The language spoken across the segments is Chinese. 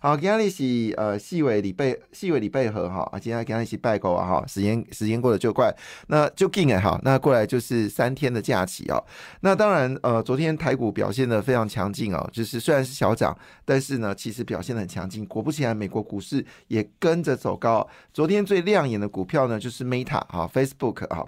好，今天是呃细尾礼拜细尾礼拜和哈，啊，今天今天是拜狗啊哈，时间时间过得就快，那就近哎哈，那过来就是三天的假期啊。那当然呃，昨天台股表现的非常强劲哦，就是虽然是小涨，但是呢，其实表现的很强劲。果不其然，美国股市也跟着走高。昨天最亮眼的股票呢，就是 Meta 啊，Facebook 啊。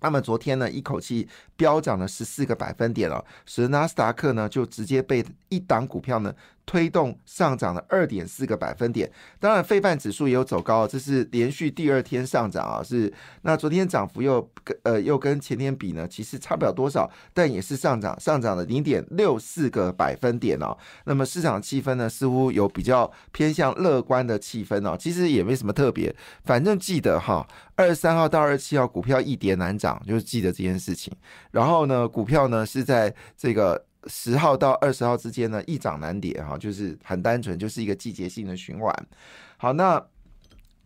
那么昨天呢，一口气飙涨了十四个百分点了，使得纳斯达克呢就直接被一档股票呢。推动上涨了二点四个百分点，当然，费半指数也有走高，这是连续第二天上涨啊，是那昨天涨幅又呃又跟前天比呢，其实差不了多少，但也是上涨，上涨了零点六四个百分点哦。那么市场气氛呢，似乎有比较偏向乐观的气氛哦，其实也没什么特别，反正记得哈，二十三号到二十七号股票一跌难涨，就是记得这件事情。然后呢，股票呢是在这个。十号到二十号之间呢，一涨难跌哈，就是很单纯，就是一个季节性的循环。好，那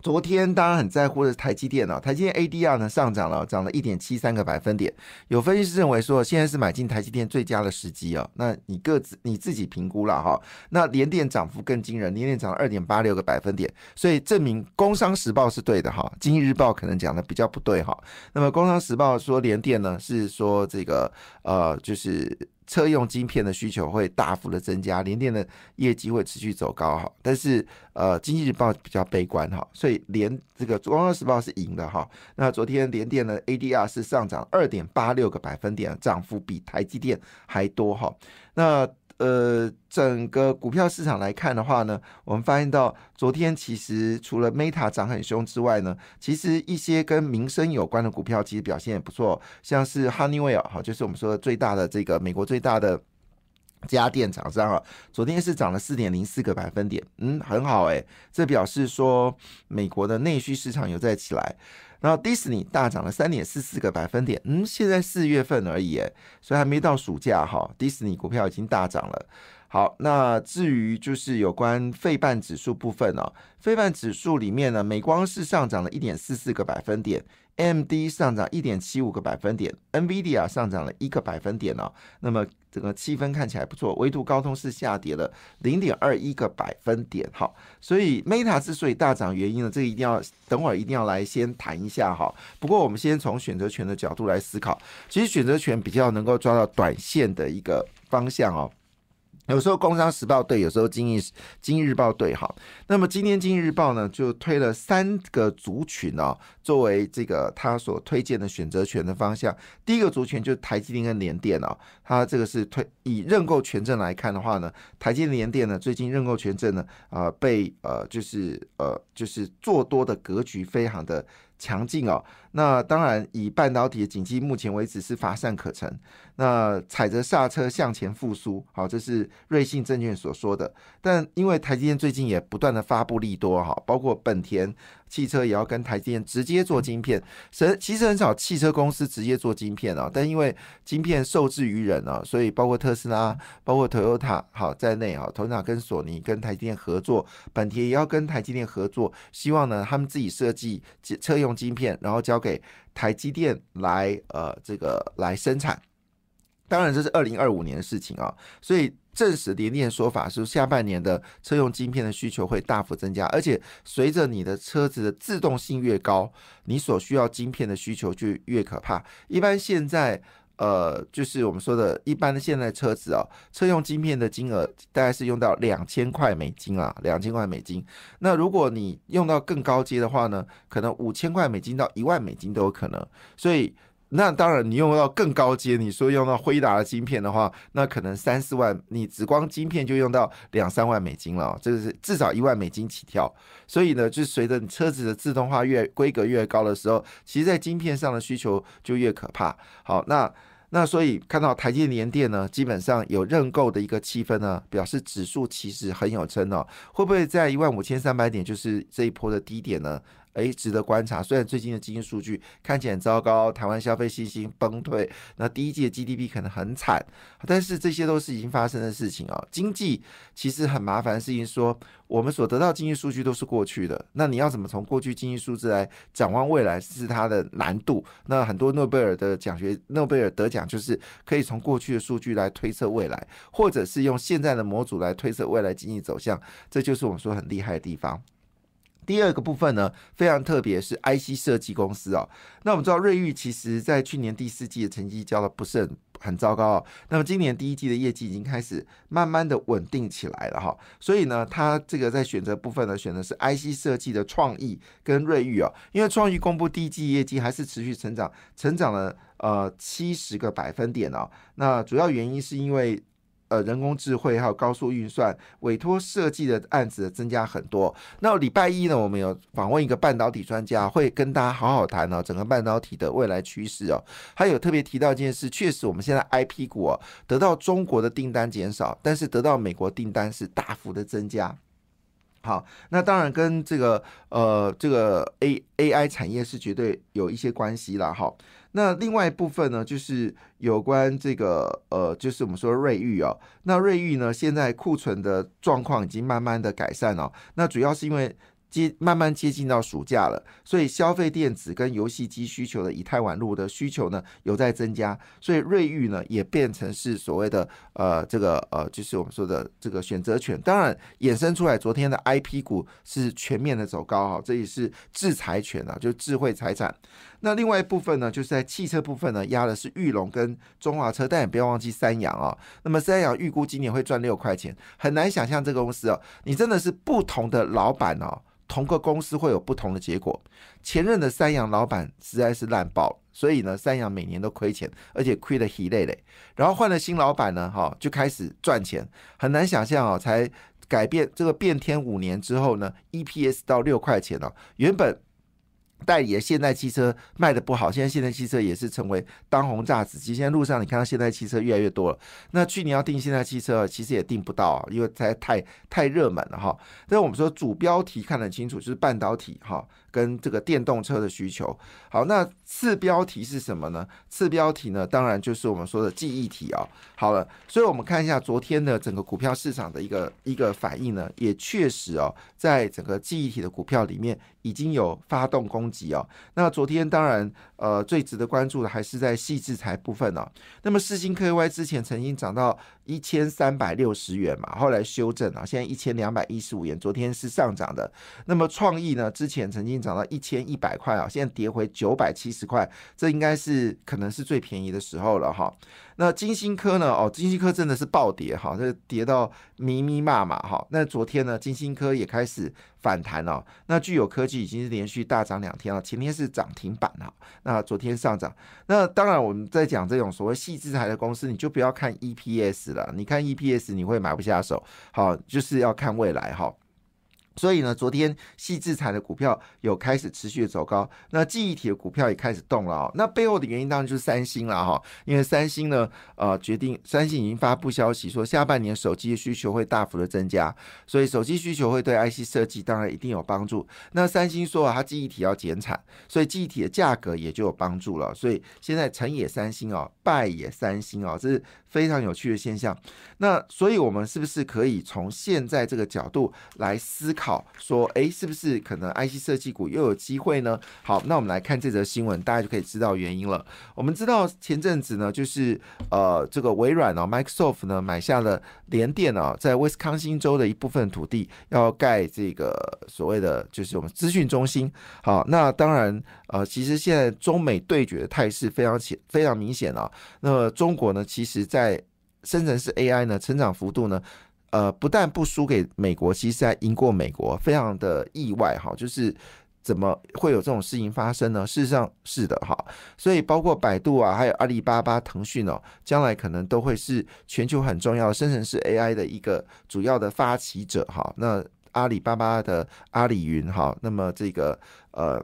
昨天大家很在乎的是台积电啊，台积电 ADR 呢上涨了，涨了一点七三个百分点。有分析师认为说，现在是买进台积电最佳的时机啊。那你各自你自己评估了哈。那联电涨幅更惊人，联电涨了二点八六个百分点，所以证明工商时报是对的哈。经济日报可能讲的比较不对哈。那么工商时报说联电呢是说这个呃就是。车用晶片的需求会大幅的增加，联电的业绩会持续走高哈，但是呃，经济日报比较悲观哈，所以连这个中央时报是赢的哈。那昨天联电的 ADR 是上涨二点八六个百分点，涨幅比台积电还多哈。那呃，整个股票市场来看的话呢，我们发现到昨天其实除了 Meta 涨很凶之外呢，其实一些跟民生有关的股票其实表现也不错，像是 Honeywell 哈，就是我们说最大的这个美国最大的家电厂商啊，昨天是涨了四点零四个百分点，嗯，很好哎，这表示说美国的内需市场有在起来。然后迪士尼大涨了三点四四个百分点，嗯，现在四月份而已，所以还没到暑假哈。迪士尼股票已经大涨了。好，那至于就是有关费半指数部分哦，费半指数里面呢，美光是上涨了一点四四个百分点。M D 上涨一点七五个百分点，NVIDIA 上涨了一个百分点哦。那么整个气氛看起来不错，唯独高通是下跌了零点二一个百分点。好，所以 Meta 之所以大涨原因呢，这个一定要等会儿一定要来先谈一下哈。不过我们先从选择权的角度来思考，其实选择权比较能够抓到短线的一个方向哦。有时候《工商时报》对，有时候《经济经济日报》对，好。那么今天《经济日报》呢，就推了三个族群哦，作为这个他所推荐的选择权的方向。第一个族群就是台积电跟联电哦，它这个是推以认购权证来看的话呢，台积电、联电呢，最近认购权证呢，啊，被呃，就是呃，就是做多的格局非常的。强劲哦，那当然以半导体的景气目前为止是乏善可陈，那踩着刹车向前复苏，好，这是瑞信证券所说的。但因为台积电最近也不断的发布利多哈，包括本田。汽车也要跟台积电直接做晶片，实其实很少汽车公司直接做晶片啊。但因为晶片受制于人啊，所以包括特斯拉、包括 Toyota 好在内啊，Toyota 跟索尼跟台积电合作，本田也要跟台积电合作，希望呢他们自己设计车用晶片，然后交给台积电来呃这个来生产。当然这是二零二五年的事情啊，所以。证实联电说法是下半年的车用晶片的需求会大幅增加，而且随着你的车子的自动性越高，你所需要晶片的需求就越可怕。一般现在呃，就是我们说的一般的现在车子啊，车用晶片的金额大概是用到两千块美金啊，两千块美金。那如果你用到更高阶的话呢，可能五千块美金到一万美金都有可能。所以那当然，你用到更高阶，你说用到辉达的晶片的话，那可能三四万，你只光晶片就用到两三万美金了，这个是至少一万美金起跳。所以呢，就随着你车子的自动化越规格越高的时候，其实在晶片上的需求就越可怕。好，那那所以看到台积电电呢，基本上有认购的一个气氛呢，表示指数其实很有撑哦。会不会在一万五千三百点就是这一波的低点呢？诶值得观察。虽然最近的经济数据看起来很糟糕，台湾消费信心崩退，那第一季的 GDP 可能很惨，但是这些都是已经发生的事情啊。经济其实很麻烦的事情，说我们所得到经济数据都是过去的，那你要怎么从过去经济数字来展望未来，是它的难度。那很多诺贝尔的奖学诺贝尔得奖就是可以从过去的数据来推测未来，或者是用现在的模组来推测未来经济走向，这就是我们说很厉害的地方。第二个部分呢，非常特别，是 IC 设计公司哦。那我们知道瑞昱其实在去年第四季的成绩交的不是很很糟糕哦。那么今年第一季的业绩已经开始慢慢的稳定起来了哈。所以呢，它这个在选择部分呢，选的是 IC 设计的创意跟瑞昱哦。因为创意公布第一季业绩还是持续成长，成长了呃七十个百分点哦。那主要原因是因为。呃，人工智慧还有高速运算委托设计的案子增加很多。那礼拜一呢，我们有访问一个半导体专家，会跟大家好好谈哦整个半导体的未来趋势哦。他有特别提到一件事，确实我们现在 IP 股哦得到中国的订单减少，但是得到美国订单是大幅的增加。好，那当然跟这个呃这个 A A I 产业是绝对有一些关系啦哈。那另外一部分呢，就是有关这个呃，就是我们说瑞玉哦。那瑞玉呢，现在库存的状况已经慢慢的改善了。那主要是因为。接慢慢接近到暑假了，所以消费电子跟游戏机需求的以太网路的需求呢有在增加，所以瑞玉呢也变成是所谓的呃这个呃就是我们说的这个选择权。当然衍生出来，昨天的 IP 股是全面的走高哈，这也是制裁权啊，就智慧财产。那另外一部分呢，就是在汽车部分呢压的是玉龙跟中华车，但也不要忘记三洋啊。那么三洋预估今年会赚六块钱，很难想象这个公司哦，你真的是不同的老板哦。同个公司会有不同的结果。前任的三洋老板实在是烂爆，所以呢，三洋每年都亏钱，而且亏得稀累累。然后换了新老板呢，哈，就开始赚钱。很难想象啊，才改变这个变天五年之后呢，EPS 到六块钱了。原本。代理现代汽车卖的不好，现在现代汽车也是成为当红炸子鸡。现在路上你看到现代汽车越来越多了。那去年要订现代汽车，其实也订不到，因为太太太热门了哈。但是我们说主标题看得清楚，就是半导体哈。跟这个电动车的需求，好，那次标题是什么呢？次标题呢，当然就是我们说的记忆体啊。好了，所以我们看一下昨天的整个股票市场的一个一个反应呢，也确实哦，在整个记忆体的股票里面已经有发动攻击哦。那昨天当然，呃，最值得关注的还是在细制材部分呢。那么四星科 Y 之前曾经涨到一千三百六十元嘛，后来修正啊，现在一千两百一十五元，昨天是上涨的。那么创意呢，之前曾经。涨到一千一百块啊，现在跌回九百七十块，这应该是可能是最便宜的时候了哈。那金星科呢？哦，金星科真的是暴跌哈，这跌到密密麻麻哈。那昨天呢，金星科也开始反弹了。那具有科技已经是连续大涨两天了，前天是涨停板哈，那昨天上涨。那当然我们在讲这种所谓细制材的公司，你就不要看 EPS 了，你看 EPS 你会买不下手，好，就是要看未来哈。所以呢，昨天细制材的股票有开始持续的走高，那记忆体的股票也开始动了哦。那背后的原因当然就是三星了哈，因为三星呢，呃，决定三星已经发布消息说，下半年手机的需求会大幅的增加，所以手机需求会对 IC 设计当然一定有帮助。那三星说啊，它记忆体要减产，所以记忆体的价格也就有帮助了。所以现在成也三星哦，败也三星哦，这是非常有趣的现象。那所以我们是不是可以从现在这个角度来思考？好，说哎，是不是可能 IC 设计股又有机会呢？好，那我们来看这则新闻，大家就可以知道原因了。我们知道前阵子呢，就是呃，这个微软哦，Microsoft 呢买下了联电哦，在威斯康星州的一部分土地，要盖这个所谓的就是我们资讯中心。好，那当然呃，其实现在中美对决的态势非常显非常明显啊。那么中国呢，其实在生成式 AI 呢，成长幅度呢？呃，不但不输给美国，其实还赢过美国，非常的意外哈。就是怎么会有这种事情发生呢？事实上是的哈。所以包括百度啊，还有阿里巴巴、腾讯哦，将来可能都会是全球很重要的生成式 AI 的一个主要的发起者哈。那阿里巴巴的阿里云哈，那么这个呃。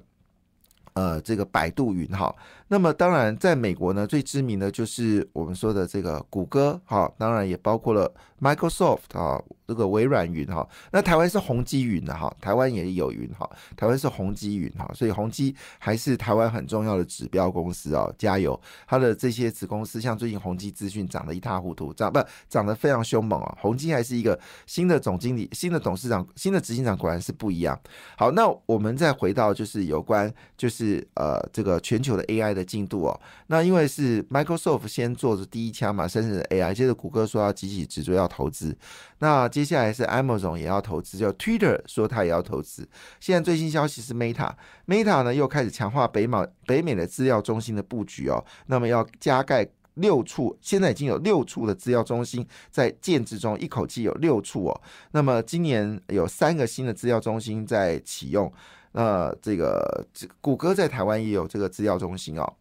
呃，这个百度云哈，那么当然在美国呢，最知名的就是我们说的这个谷歌哈，当然也包括了 Microsoft 啊，这个微软云哈。那台湾是宏基云的哈，台湾也有云哈，台湾是宏基云哈，所以宏基还是台湾很重要的指标公司哦，加油！它的这些子公司，像最近宏基资讯涨得一塌糊涂，涨不涨得非常凶猛啊。宏基还是一个新的总经理、新的董事长、新的执行长，果然是不一样。好，那我们再回到就是有关就。是呃，这个全球的 AI 的进度哦。那因为是 Microsoft 先做的第一枪嘛，生成 AI，接着谷歌说要集体直追要投资，那接下来是 Amazon 也要投资，就 Twitter 说他也要投资。现在最新消息是 Meta，Meta 呢又开始强化北美北美的资料中心的布局哦。那么要加盖六处，现在已经有六处的资料中心在建制中，一口气有六处哦。那么今年有三个新的资料中心在启用。那这个这谷歌在台湾也有这个资料中心哦。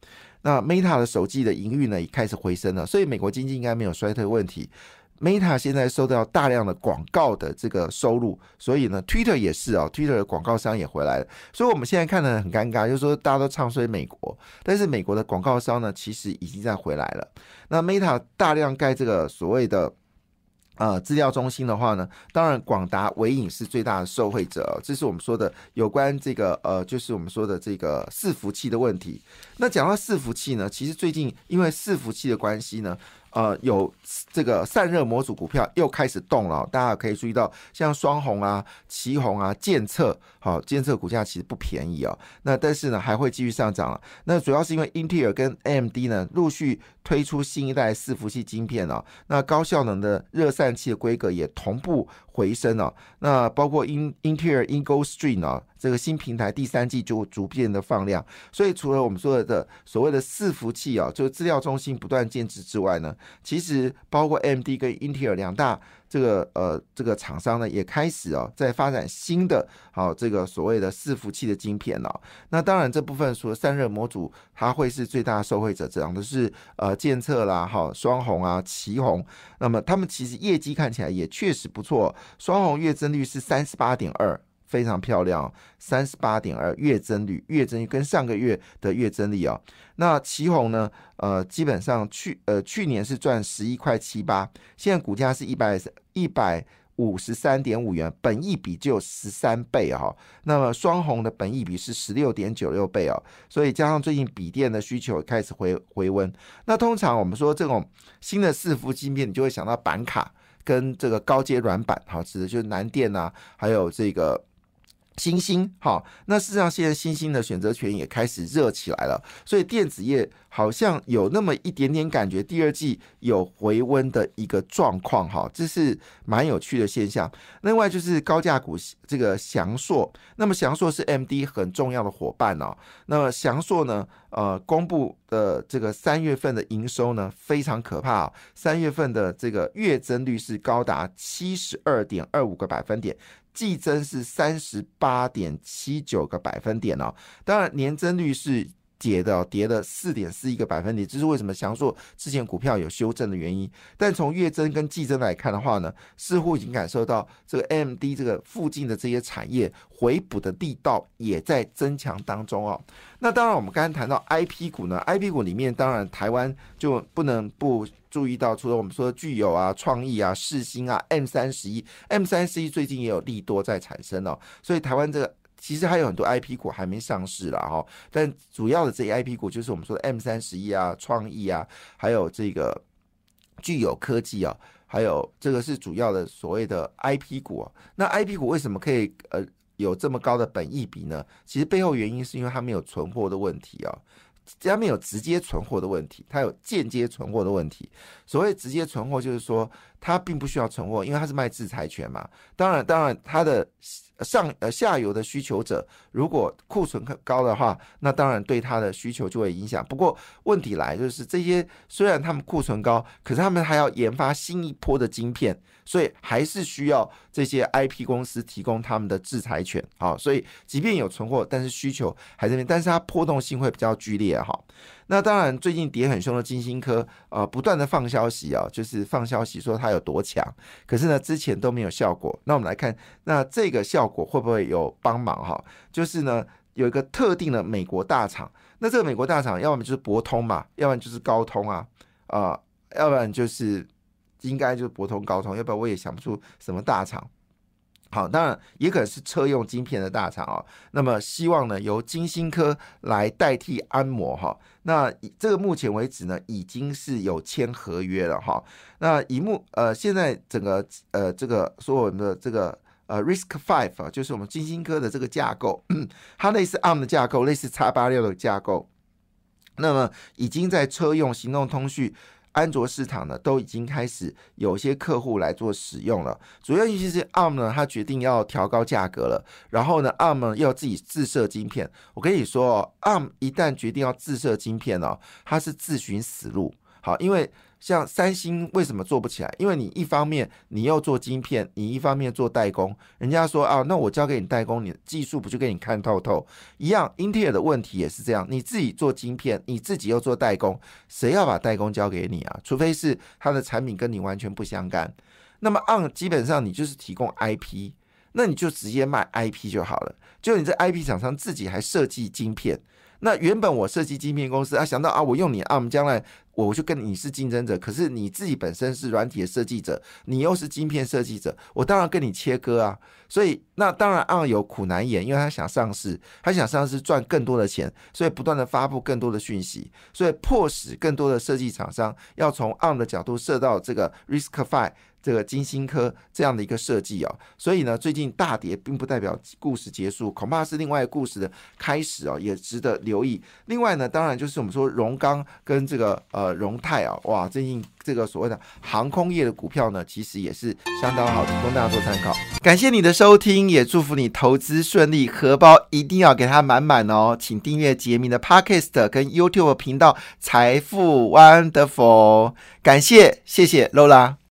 那 Meta 的手机的营运呢也开始回升了，所以美国经济应该没有衰退问题。Meta 现在收到大量的广告的这个收入，所以呢，Twitter 也是哦，Twitter 的广告商也回来了。所以我们现在看的很尴尬，就是说大家都唱衰美国，但是美国的广告商呢其实已经在回来了。那 Meta 大量盖这个所谓的。呃，资料中心的话呢，当然广达、伟影是最大的受惠者。这是我们说的有关这个呃，就是我们说的这个伺服器的问题。那讲到伺服器呢，其实最近因为伺服器的关系呢。呃，有这个散热模组股票又开始动了，大家可以注意到，像双红啊、旗红啊、建策，好，建策股价其实不便宜啊。那但是呢，还会继续上涨了。那主要是因为英特尔跟 AMD 呢陆续推出新一代伺服器晶片哦，那高效能的热散器的规格也同步回升了。那包括英英特尔 Ingo Stream 啊。这个新平台第三季就逐渐的放量，所以除了我们说的所谓的伺服器啊，就是资料中心不断建制之外呢，其实包括 AMD 跟英特尔两大这个呃这个厂商呢，也开始哦在发展新的好这个所谓的伺服器的晶片了。那当然这部分说散热模组，它会是最大受惠者，讲的是呃建测啦，哈双红啊旗红，那么他们其实业绩看起来也确实不错，双红月增率是三十八点二。非常漂亮，三十八点二月增率，月增率跟上个月的月增率哦。那旗红呢？呃，基本上去呃去年是赚十一块七八，现在股价是一百一百五十三点五元，本益比就十三倍哈。那么双红的本益比是十六点九六倍哦，所以加上最近笔电的需求开始回回温，那通常我们说这种新的四伏芯片，你就会想到板卡跟这个高阶软板，哈，指的就是南电啊，还有这个。新兴，好，那事实上现在新兴的选择权也开始热起来了，所以电子业好像有那么一点点感觉，第二季有回温的一个状况，哈，这是蛮有趣的现象。另外就是高价股这个翔硕，那么翔硕是 M D 很重要的伙伴哦，那么翔硕呢，呃，公布的这个三月份的营收呢非常可怕，三月份的这个月增率是高达七十二点二五个百分点。季增是三十八点七九个百分点哦，当然年增率是跌的，哦跌了四点四一个百分点，这是为什么翔硕之前股票有修正的原因。但从月增跟季增来看的话呢，似乎已经感受到这个 M D 这个附近的这些产业回补的力道也在增强当中哦。那当然，我们刚刚谈到 I P 股呢，I P 股里面当然台湾就不能不。注意到，除了我们说具有啊、创意啊、世星啊、M 三十一、M 三十一最近也有利多在产生哦，所以台湾这个其实还有很多 IP 股还没上市了哈。但主要的这些 IP 股就是我们说的 M 三十一啊、创意啊，还有这个具有科技啊，还有这个是主要的所谓的 IP 股啊。那 IP 股为什么可以呃有这么高的本益比呢？其实背后原因是因为它没有存货的问题啊。它没有直接存货的问题，它有间接存货的问题。所谓直接存货，就是说它并不需要存货，因为它是卖制裁权嘛。当然，当然它的。上呃下游的需求者，如果库存高的话，那当然对他的需求就会影响。不过问题来就是这些虽然他们库存高，可是他们还要研发新一波的晶片，所以还是需要这些 IP 公司提供他们的制裁权。好，所以即便有存货，但是需求还在那边，但是它波动性会比较剧烈哈。那当然，最近跌很凶的金星科，呃，不断的放消息啊，就是放消息说它有多强，可是呢，之前都没有效果。那我们来看，那这个效果会不会有帮忙哈？就是呢，有一个特定的美国大厂，那这个美国大厂，要么就是博通嘛，要不然就是高通啊，啊，要不然就是应该就是博通、高通，要不然我也想不出什么大厂。好，当然也可能是车用晶片的大厂哦。那么希望呢由金星科来代替安摩哈。那这个目前为止呢已经是有签合约了哈。那以目呃现在整个呃这个说我们的这个呃 Risk Five 啊，就是我们金星科的这个架构，它类似 ARM 的架构，类似叉八六的架构。那么已经在车用行动通讯。安卓市场呢，都已经开始有些客户来做使用了。主要原因是 ARM 呢，它决定要调高价格了。然后呢，ARM 呢要自己自设晶片。我跟你说，ARM 一旦决定要自设晶片哦，它是自寻死路。好，因为。像三星为什么做不起来？因为你一方面你又做晶片，你一方面做代工，人家说啊，那我交给你代工，你技术不就给你看透透一样？英特尔的问题也是这样，你自己做晶片，你自己又做代工，谁要把代工交给你啊？除非是他的产品跟你完全不相干。那么 on 基本上你就是提供 IP，那你就直接卖 IP 就好了。就你这 IP 厂商自己还设计晶片。那原本我设计晶片公司啊，想到啊，我用你 ARM，将来我就跟你是竞争者。可是你自己本身是软体的设计者，你又是晶片设计者，我当然跟你切割啊。所以那当然 ARM 有苦难言，因为他想上市，他想上市赚更多的钱，所以不断的发布更多的讯息，所以迫使更多的设计厂商要从 ARM 的角度设到这个 RISC-V。这个金星科这样的一个设计哦，所以呢，最近大跌并不代表故事结束，恐怕是另外一个故事的开始哦，也值得留意。另外呢，当然就是我们说荣钢跟这个呃荣泰啊，哇，最近这个所谓的航空业的股票呢，其实也是相当好，提供大家做参考。感谢你的收听，也祝福你投资顺利，荷包一定要给它满满哦。请订阅杰明的 Podcast 跟 YouTube 频道财富 Wonderful，感谢谢谢 Lola。